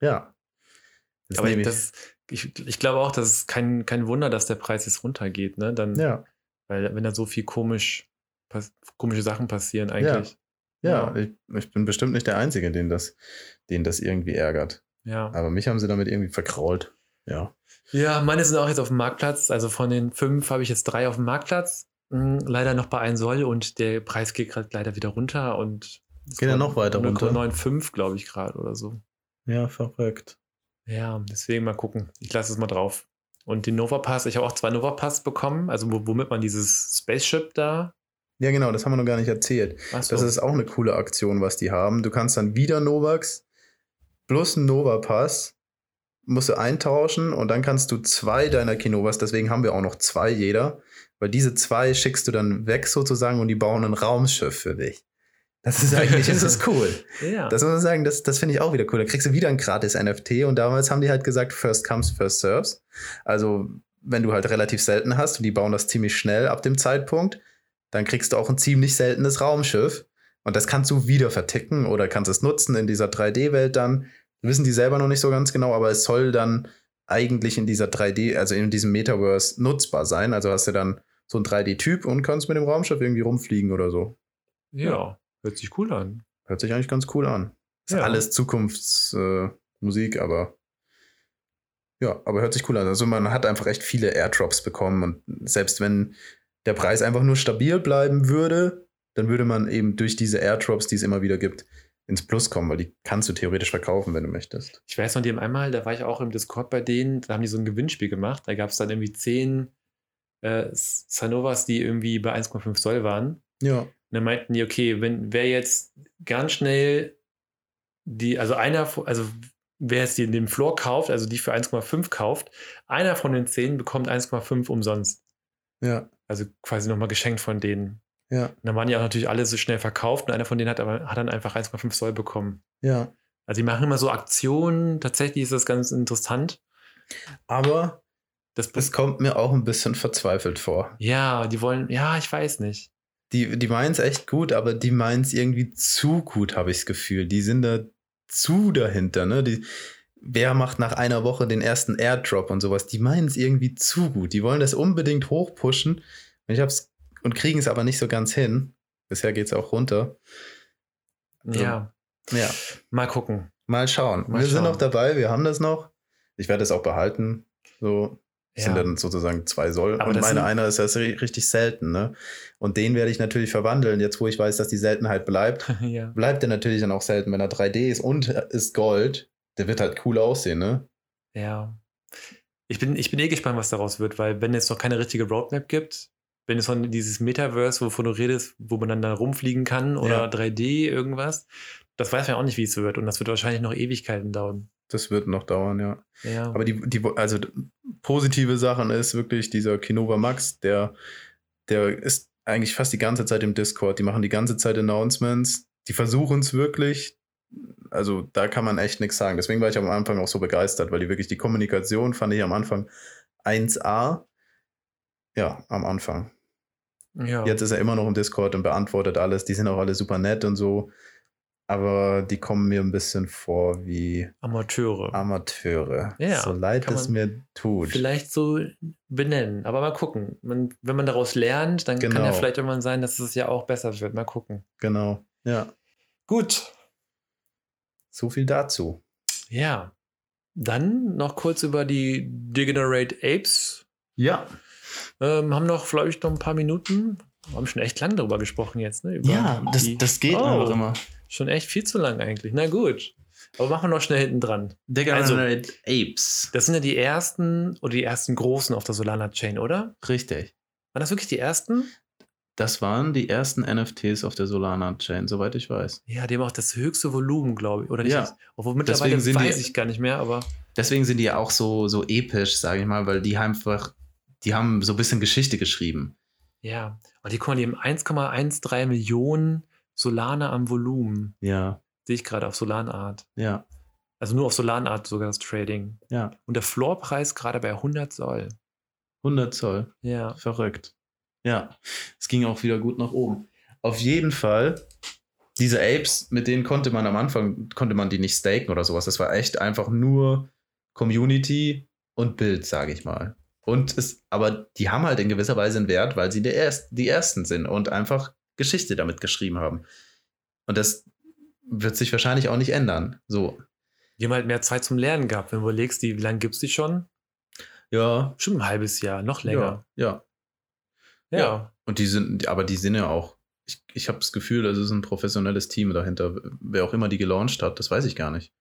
Ja. Jetzt aber ich- das, ich, ich glaube auch, das ist kein, kein Wunder, dass der Preis jetzt runtergeht, ne? Dann, ja, Weil wenn da so viel komisch, komische Sachen passieren eigentlich. ja, ich, ich bin bestimmt nicht der Einzige, den das, den das irgendwie ärgert. Ja. Aber mich haben sie damit irgendwie verkrault. Ja. Ja, meine sind auch jetzt auf dem Marktplatz. Also von den fünf habe ich jetzt drei auf dem Marktplatz. Hm, Leider noch bei 1 Soll und der Preis geht gerade leider wieder runter und es Geht er war noch weiter runter? 0,95 glaube ich gerade oder so. Ja, verrückt. Ja, deswegen mal gucken. Ich lasse es mal drauf. Und den Nova Pass, ich habe auch zwei Nova Pass bekommen, also wo- womit man dieses Spaceship da. Ja, genau, das haben wir noch gar nicht erzählt. Achso, Das ist auch eine coole Aktion, was die haben. Du kannst dann wieder Novax plus einen Nova Pass musst du eintauschen und dann kannst du zwei deiner Kinovas, deswegen haben wir auch noch zwei jeder, weil diese zwei schickst du dann weg sozusagen und die bauen ein Raumschiff für dich. Das ist eigentlich, das ist cool. ja. Das muss man sagen, das, das finde ich auch wieder cool. Da kriegst du wieder ein gratis NFT und damals haben die halt gesagt, first comes, first serves. Also, wenn du halt relativ selten hast und die bauen das ziemlich schnell ab dem Zeitpunkt, dann kriegst du auch ein ziemlich seltenes Raumschiff. Und das kannst du wieder verticken oder kannst es nutzen in dieser 3D-Welt dann. Wissen die selber noch nicht so ganz genau, aber es soll dann eigentlich in dieser 3D, also in diesem Metaverse nutzbar sein. Also hast du dann so ein 3D-Typ und kannst mit dem Raumschiff irgendwie rumfliegen oder so. ja, hört sich cool an. Hört sich eigentlich ganz cool an. Ist Ja. alles Zukunftsmusik, äh, aber ja, aber hört sich cool an. Also man hat einfach echt viele Airdrops bekommen und selbst wenn der Preis einfach nur stabil bleiben würde, dann würde man eben durch diese Airdrops, die es immer wieder gibt, ins Plus kommen, weil die kannst du theoretisch verkaufen, wenn du möchtest. Ich weiß noch, die haben einmal, da war ich auch im Discord bei denen, da haben die so ein Gewinnspiel gemacht. Da gab es dann irgendwie zehn äh, Sanovas, die irgendwie bei 1,5 Soll waren. Ja. Und dann meinten die, okay, wenn wer jetzt ganz schnell die, also einer, also wer jetzt die, den Floor kauft, also die für 1,5 kauft, einer von den 10 bekommt 1,5 umsonst. Ja, Also quasi nochmal geschenkt von denen. Ja, Und dann waren die auch natürlich alle so schnell verkauft und einer von denen hat aber hat dann einfach 1,5 Soll bekommen. ja. Also die machen immer so Aktionen. Tatsächlich ist das ganz interessant. Aber Das es kommt mir auch ein bisschen verzweifelt vor. ja, die wollen, ja, ich weiß nicht. Die, die meinen es echt gut, aber die meinen es irgendwie zu gut, habe ich das Gefühl. Die sind da zu dahinter, ne? Die, wer macht nach einer Woche den ersten Airdrop und sowas? Die meinen es irgendwie zu gut. Die wollen das unbedingt hochpushen. Und ich hab's und kriegen es aber nicht so ganz hin. Bisher geht es auch runter. Ja, Ja, mal gucken. mal schauen. Mal wir sind schauen. noch dabei, wir haben das noch. Ich werde es auch behalten. So, Ja. sind dann sozusagen zwei Soll. Aber und meine sind- einer ist das ri- richtig selten, ne? Und den werde ich natürlich verwandeln. Jetzt, wo ich weiß, dass die Seltenheit bleibt, ja. bleibt der natürlich dann auch selten, wenn er 3D ist und ist Gold. Der wird halt cool aussehen, ne? Ja. Ich bin, ich bin eh gespannt, was daraus wird, weil wenn es noch keine richtige Roadmap gibt, wenn es von dieses Metaverse, wovon du redest, wo man dann da rumfliegen kann oder Ja. 3D irgendwas, das weiß man auch nicht, wie es wird. Und das wird wahrscheinlich noch Ewigkeiten dauern. Das wird noch dauern, ja. Ja. Aber die, die, also positive Sachen ist wirklich dieser Kinova Max, der, der ist eigentlich fast die ganze Zeit im Discord. Die machen die ganze Zeit Announcements. Die versuchen es wirklich. Also da kann man echt nichts sagen. Deswegen war ich am Anfang auch so begeistert, weil die wirklich die Kommunikation fand ich am Anfang 1A. Ja, am Anfang. Ja. Jetzt ist er immer noch im Discord und beantwortet alles. Die sind auch alle super nett und so. Aber die kommen mir ein bisschen vor wie Amateure. Amateure. Ja, so leid es mir tut. Vielleicht so benennen. Aber mal gucken. Man, wenn man daraus lernt, dann kann ja Genau. vielleicht irgendwann sein, dass es ja auch besser wird. Mal gucken. Genau. Ja. Gut. So viel dazu. Ja. Dann noch kurz über die Degenerate Apes. Ja. Ähm, haben noch, glaube ich, noch ein paar Minuten. Wir haben schon echt lang darüber gesprochen jetzt, ne? Über die- geht Oh. immer. Schon echt viel zu lang eigentlich. Na gut. Aber machen wir noch schnell hinten dran. Degenerate Apes. Das sind ja die ersten oder die ersten großen auf der Solana Chain, oder? Richtig. Waren das wirklich die ersten? Das waren die ersten NFTs auf der Solana Chain, soweit ich weiß. Ja, die haben auch das höchste Volumen, glaube ich. Oder nicht? Ja. Das, obwohl mittlerweile Deswegen sind die- weiß ich gar nicht mehr, aber Deswegen sind die ja auch so, so episch, sage ich mal, weil die einfach, die haben so ein bisschen Geschichte geschrieben. ja. Und die kommen, die haben 1,13 Millionen Solana am Volumen. Ja, Sehe ich gerade auf Solanart. ja, Also nur auf Solanart sogar das Trading. ja. Und der Floorpreis gerade bei 100 Soll. 100 Zoll. Ja. Verrückt. Ja, es ging auch wieder gut nach oben. Auf jeden Fall, diese Apes, mit denen konnte man am Anfang, konnte man die nicht staken oder sowas. Das war echt einfach nur Community und Bild, sage ich mal. Und es, aber die haben halt in gewisser Weise einen Wert, weil sie die, Erst, die Ersten sind und einfach Geschichte damit geschrieben haben. Und das wird sich wahrscheinlich auch nicht ändern. So. Die haben halt mehr Zeit zum Lernen gehabt. Wenn du überlegst, die, wie lange gibt es die schon? Ja. Schon ein halbes Jahr, noch länger. Ja. Ja. Ja. Und die sind, aber die sind ja auch, ich, ich habe das Gefühl, das ist ein professionelles Team dahinter. Wer auch immer die gelauncht hat, das weiß ich gar nicht.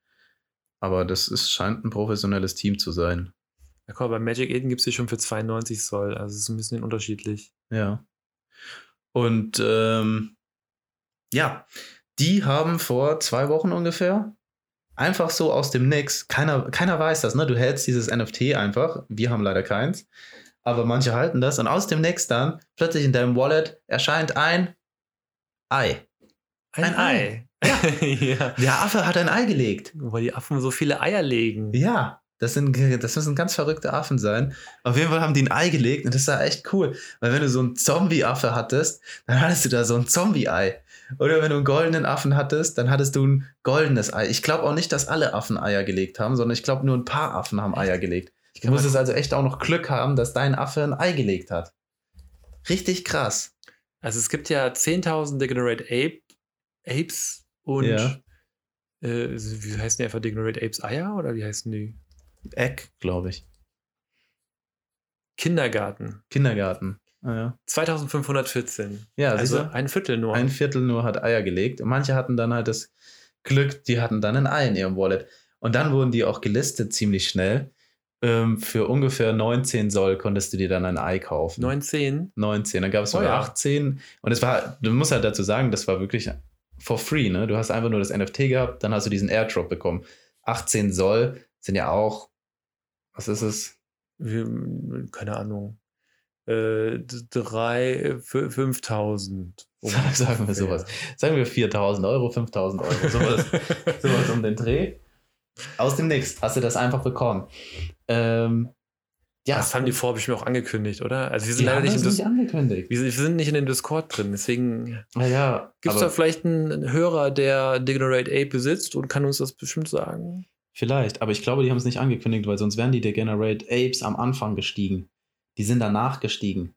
Aber das ist, scheint ein professionelles Team zu sein. Ja, mal, bei Magic Eden gibt es die schon für 92 Soll. Also es ist ein bisschen unterschiedlich. Ja. Und ähm, ja, die haben vor zwei Wochen ungefähr einfach so aus dem Nix, keiner, keiner weiß das, ne? Du hältst dieses NFT einfach, wir haben leider keins, aber manche halten das und aus dem Nix dann plötzlich in deinem Wallet erscheint ein Ei. Ein Ei. ja. Der Affe hat ein Ei gelegt. Weil die Affen so viele Eier legen. Ja, das, sind, das müssen ganz verrückte Affen sein. Auf jeden Fall haben die ein Ei gelegt und das war echt cool. Weil wenn du so einen Zombie-Affe hattest, dann hattest du da so ein Zombie-Ei. Oder wenn du einen goldenen Affen hattest, dann hattest du ein goldenes Ei. Ich glaube auch nicht, dass alle Affen Eier gelegt haben, sondern ich glaube nur ein paar Affen haben Eier gelegt. Du mal musstest also echt auch noch Glück haben, dass dein Affe ein Ei gelegt hat. Richtig krass. Also es gibt ja 10.000 Degenerate Ape, Apes und Ja. äh, wie heißen die einfach Degenerate Apes Eier oder wie heißen die? Eck, glaube ich. Kindergarten. Kindergarten. Ah, ja. 2514. Ja, also ein Viertel nur. Ein Viertel nur hat Eier gelegt. Und manche hatten dann halt das Glück, die hatten dann ein Ei in ihrem Wallet. Und dann wurden die auch gelistet ziemlich schnell. Ähm, für ungefähr 19 Soll konntest du dir dann ein Ei kaufen. 19. 19. Dann gab es Oh sogar ja. 18. Und es war, du musst halt dazu sagen, das war wirklich for free, ne? Du hast einfach nur das NFT gehabt, dann hast du diesen Airdrop bekommen. 18 Soll sind ja auch, was ist es? Wir- keine Ahnung. Äh, drei, fü- 5000. Sagen wir sowas. Sagen wir 4000 Euro, 5000 Euro, sowas, sowas um den Dreh. Aus dem Nix hast du das einfach bekommen. Ähm, ja, Das haben die vorher bestimmt auch angekündigt, oder? Also wir sind leider nicht das im nicht angekündigt. wir sind- wir sind nicht in den Discord drin, deswegen Naja, gibt es da vielleicht einen Hörer, der Degenerate Ape besitzt und kann uns das bestimmt sagen. Vielleicht, aber ich glaube, die haben es nicht angekündigt, weil sonst wären die Degenerate Apes am Anfang gestiegen. Die sind danach gestiegen.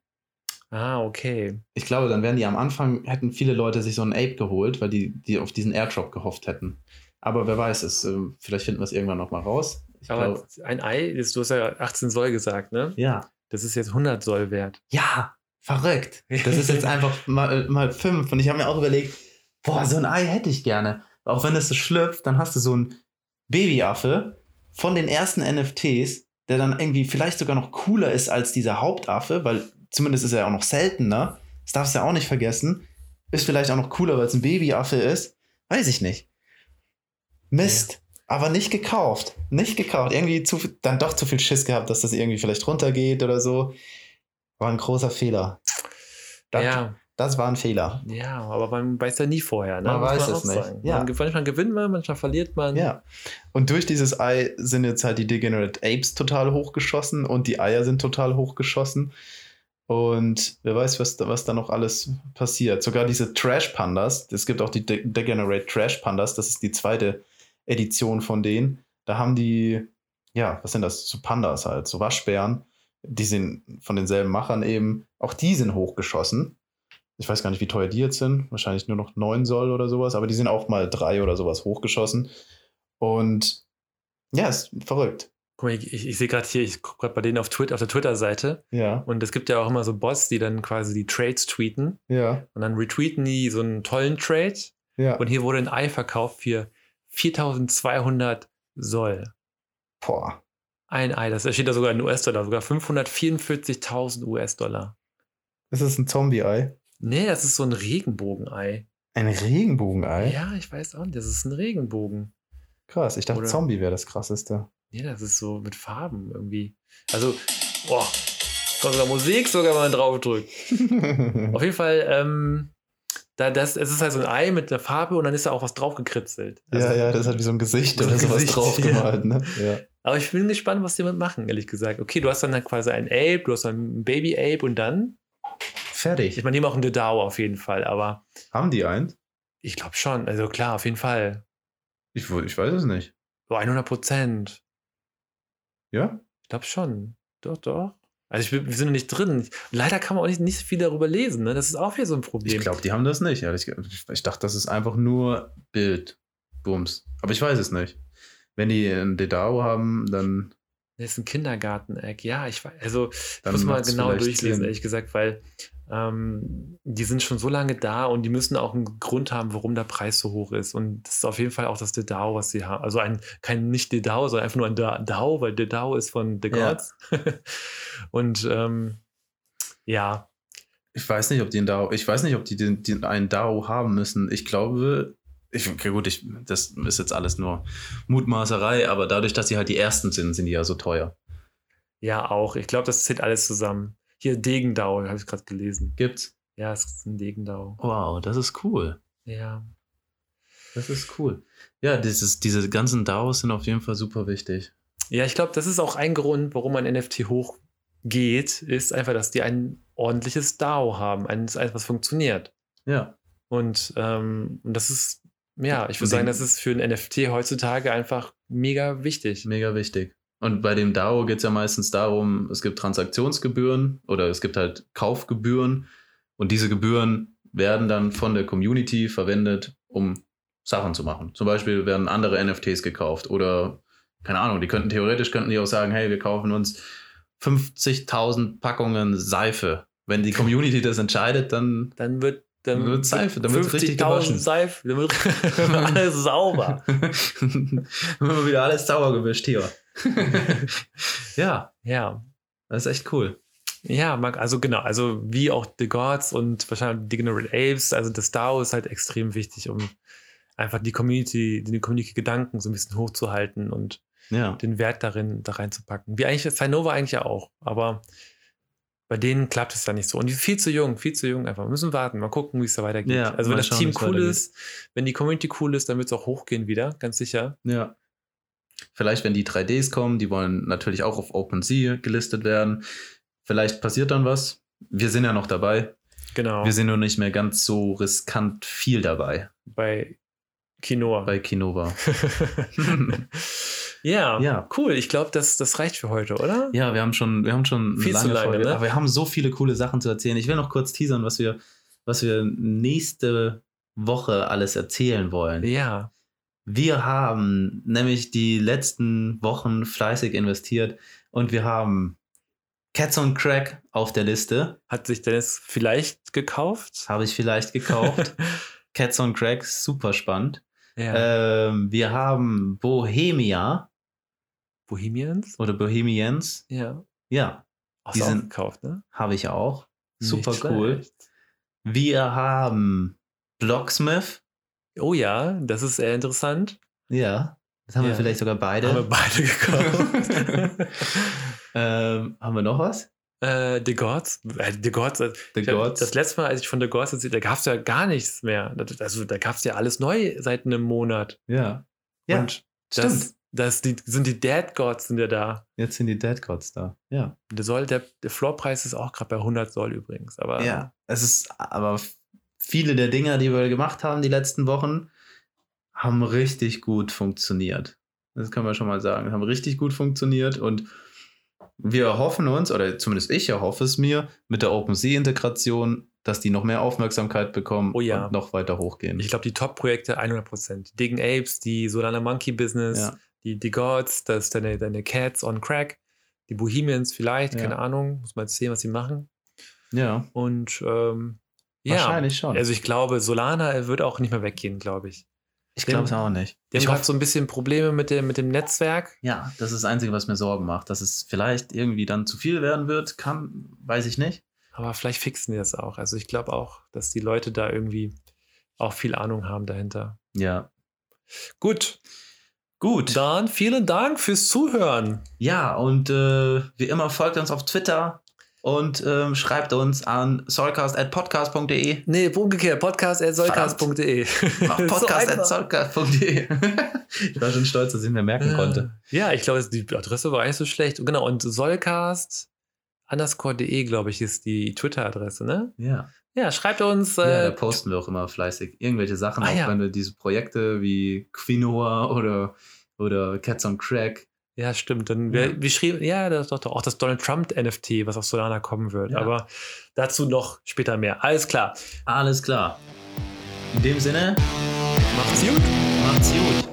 Ah, okay. Ich glaube, dann wären die am Anfang, hätten viele Leute sich so einen Ape geholt, weil die, die auf diesen Airdrop gehofft hätten. Aber wer weiß es, äh, vielleicht finden wir es irgendwann nochmal raus. Ich Aber glaube, ein Ei, du hast ja 18 Soll gesagt, ne? ja. Das ist jetzt 100 Soll wert. Ja, verrückt. Das ist jetzt einfach mal, mal fünf. Und ich habe mir auch überlegt, boah, so ein Ei hätte ich gerne. Auch wenn es so schlüpft, dann hast du so ein Babyaffe von den ersten NFTs, der dann irgendwie vielleicht sogar noch cooler ist als dieser Hauptaffe, weil zumindest ist er ja auch noch seltener. Das darfst du ja auch nicht vergessen. Ist vielleicht auch noch cooler, weil es ein Babyaffe ist. Weiß ich nicht. Mist. Aber nicht gekauft. Nicht gekauft. Irgendwie zu, viel- dann doch zu viel Schiss gehabt, dass das irgendwie vielleicht runtergeht oder so. War ein großer Fehler. Das, ja, das war ein Fehler. ja, aber man weiß ja nie vorher, ne? Man Muss weiß auch es nicht. sagen. Ja. Man, manchmal gewinnt man, manchmal verliert man. Ja. Und durch dieses Ei sind jetzt halt die Degenerate Apes total hochgeschossen und die Eier sind total hochgeschossen. Und wer weiß, was da, was da noch alles passiert. Sogar diese Trash Pandas, es gibt auch die De Degenerate Trash Pandas, das ist die zweite Edition von denen. Da haben die, ja, was sind das? So Pandas halt, so Waschbären. Die sind von denselben Machern eben, auch die sind hochgeschossen. Ich weiß gar nicht, wie teuer die jetzt sind. Wahrscheinlich nur noch 9 Soll oder sowas, aber die sind auch mal drei oder sowas hochgeschossen. Und ja, ist verrückt. Guck mal, ich, ich, ich sehe gerade hier, ich gucke gerade bei denen auf Twitter, auf der Twitter-Seite Ja, und es gibt ja auch immer so Bots, die dann quasi die Trades tweeten ja, und dann retweeten die so einen tollen Trade ja. und hier wurde ein Ei verkauft für 4200 Soll. Boah. Ein Ei, das steht da sogar in US-Dollar, sogar 544.000 US-Dollar. Ist das ein Zombie-Ei? Nee, das ist so ein Regenbogenei. Ein Regenbogenei? Ja, ich weiß auch nicht, das ist ein Regenbogen. Krass, ich dachte, Oder- Zombie wäre das krasseste. Nee, das ist so mit Farben irgendwie. Also, boah, kommt sogar Musik, sogar wenn man drauf drückt. Auf jeden Fall, ähm, da das, es ist halt so ein Ei mit einer Farbe und dann ist da auch was drauf gekritzelt. Also, ja, ja, das hat wie so ein Gesicht So ein oder sowas Gesicht, drauf ja. gemalt, ne? Ja. Aber ich bin gespannt, was die damit machen, ehrlich gesagt. Okay, du hast dann halt quasi ein Ape, du hast ein Baby-Ape und dann, Fertig. ich meine, die auch einen Dedao auf jeden Fall, aber Haben die eins? ich glaube schon, also klar, auf jeden Fall. Ich, ich weiß es nicht. So 100 Prozent. Ja? Ich glaube schon. Doch, doch. Also ich, wir sind noch nicht drin. Leider kann man auch nicht, nicht viel darüber lesen. Ne? Das ist auch wieder so ein Problem. Ich glaube, die haben das nicht. Ich, ich dachte, das ist einfach nur Bild. Bums. Aber ich weiß es nicht. Wenn die ein Dedao haben, dann. Das ist ein Kindergarten-Eck. Ja, ich weiß. Also, ich muss mal genau durchlesen, Sinn. ehrlich gesagt, weil ähm, die sind schon so lange da und die müssen auch einen Grund haben, warum der Preis so hoch ist. Und das ist auf jeden Fall auch das DAO, was sie haben. Also ein, kein nicht DAO, sondern einfach nur ein Da- DAO, weil DAO ist von The Ja. Gods. und ähm, ja, Ich weiß nicht, ob die einen DAO. Ich weiß nicht, ob die den, den einen DAO haben müssen. Ich glaube. Ich, okay, gut, ich, das ist jetzt alles nur Mutmaßerei, aber dadurch, dass sie halt die ersten sind, sind die ja so teuer. ja, auch. Ich glaube, das zählt alles zusammen. Hier Degendau, habe ich gerade gelesen. Gibt's? Ja, es ist ein Degendau. Wow, das ist cool. Ja. Das ist cool. Ja, dieses, diese ganzen DAOs sind auf jeden Fall super wichtig. Ja, ich glaube, das ist auch ein Grund, warum ein NFT hochgeht, ist einfach, dass die ein ordentliches DAO haben, eins, eins was funktioniert. Ja. Und, ähm, das ist, ja, ich würde sagen, das ist für ein NFT heutzutage einfach mega wichtig. Mega wichtig. Und bei dem DAO geht es ja meistens darum, es gibt Transaktionsgebühren oder es gibt halt Kaufgebühren und diese Gebühren werden dann von der Community verwendet, um Sachen zu machen. Zum Beispiel werden andere NFTs gekauft oder keine Ahnung, die könnten theoretisch könnten die auch sagen, hey, wir kaufen uns 50.000 Packungen Seife. Wenn die Community das entscheidet, dann Dann wird dann Dann wird Seife, dann wird's richtig 50.000 gewaschen. Seife, dann wird alles sauber. haben wir wieder alles sauber gewischt hier. ja, Ja, das ist echt cool. Ja, also genau, also wie auch The Gods und wahrscheinlich Degenerate Apes, also das DAO ist halt extrem wichtig, um einfach die Community, den Community-Gedanken so ein bisschen hochzuhalten und Ja. den Wert darin da reinzupacken. Wie eigentlich Sinova eigentlich ja auch, aber bei denen klappt es ja nicht so. Und die sind viel zu jung, viel zu jung einfach. Wir müssen warten, mal gucken, wie es da weitergeht. Ja, also wenn das schauen, Team cool ist, wenn die Community cool ist, dann wird es auch hochgehen wieder, ganz sicher. Ja. Vielleicht, wenn die 3Ds kommen, die wollen natürlich auch auf OpenSea gelistet werden. Vielleicht passiert dann was. Wir sind ja noch dabei. Genau. Wir sind nur nicht mehr ganz so riskant viel dabei bei Quinoa. bei Kinova. ja, Ja. cool. Ich glaube, das, das reicht für heute, oder? Ja, wir haben schon, wir haben schon Viel zu lange, ne? aber wir haben so viele coole Sachen zu erzählen. Ich will noch kurz teasern, was wir, was wir nächste Woche alles erzählen wollen. Ja. Wir haben nämlich die letzten Wochen fleißig investiert und wir haben Cats on Crack auf der Liste. Hat sich Dennis vielleicht gekauft? Habe ich vielleicht gekauft. Cats on Crack, super spannend. ja. Ähm, wir haben Bohemia Bohemians? oder Bohemians. Ja. Ja, Hast Die sind- gekauft, ne? habe ich auch. Super Nicht cool. schlecht. Wir haben Blocksmith. Oh ja, das ist sehr interessant. Ja, das haben Ja. wir vielleicht sogar beide. Haben wir beide gekauft. ähm, haben wir noch was? äh, The Gods. Äh, The Gods. äh, The Gods. Das letzte Mal, als ich von The Gods erzählt, da gab es ja gar nichts mehr. Also da gab es ja alles neu seit einem Monat. ja. Ja, Und stimmt. das, das die, sind die Dead Gods sind ja da. Jetzt sind die Dead Gods da. Ja. Der, Soll, der, der Floorpreis ist auch gerade bei 100 Soll übrigens. Aber Ja, es ist aber viele der Dinger, die wir gemacht haben die letzten Wochen, haben richtig gut funktioniert. Das kann man schon mal sagen. Haben richtig gut funktioniert und wir erhoffen uns, oder zumindest ich erhoffe es mir, mit der OpenSea-Integration, dass die noch mehr Aufmerksamkeit bekommen Oh ja. und noch weiter hochgehen. ich glaube, die Top-Projekte 100%. Die Digging Apes, die Solana Monkey Business, Ja. Die, die Gods, das ist deine, deine Cats on Crack, die Bohemians vielleicht, Ja. keine Ahnung. Muss man jetzt sehen, was sie machen. ja, Und ähm, ja, wahrscheinlich schon. also ich glaube, Solana wird auch nicht mehr weggehen, glaube ich. ich glaube es auch nicht. Ich gerade hoffe, so ein bisschen Probleme mit dem, mit dem Netzwerk. ja, das ist das Einzige, was mir Sorgen macht. Dass es vielleicht irgendwie dann zu viel werden wird, kann, weiß ich nicht. Aber vielleicht fixen die das auch. Also ich glaube auch, dass die Leute da irgendwie auch viel Ahnung haben dahinter. Ja. Gut, Gut. dann vielen Dank fürs Zuhören. Ja, und äh, wie immer folgt uns auf Twitter und ähm, schreibt uns an solcast.podcast.de. Nee, umgekehrt, podcast.solcast.de. Auf podcast.solcast.de. ich war schon stolz, dass ich mir merken konnte. Ja, ich glaube, die Adresse war nicht so schlecht. Genau, und solcast underscore.de, glaube ich, ist die Twitter-Adresse, ne? Ja. Ja, schreibt uns. ja, da Äh, posten wir auch immer fleißig irgendwelche Sachen, Ah, auch ja. wenn wir diese Projekte wie Quinoa oder, oder Cats on Crack. ja, stimmt. Dann Ja. wir, wir schrieben, ja, das ist doch, doch auch das Donald Trump NFT, was auf Solana kommen wird. Ja. Aber dazu noch später mehr. Alles klar. Alles klar. In dem Sinne, Macht's gut. macht's gut.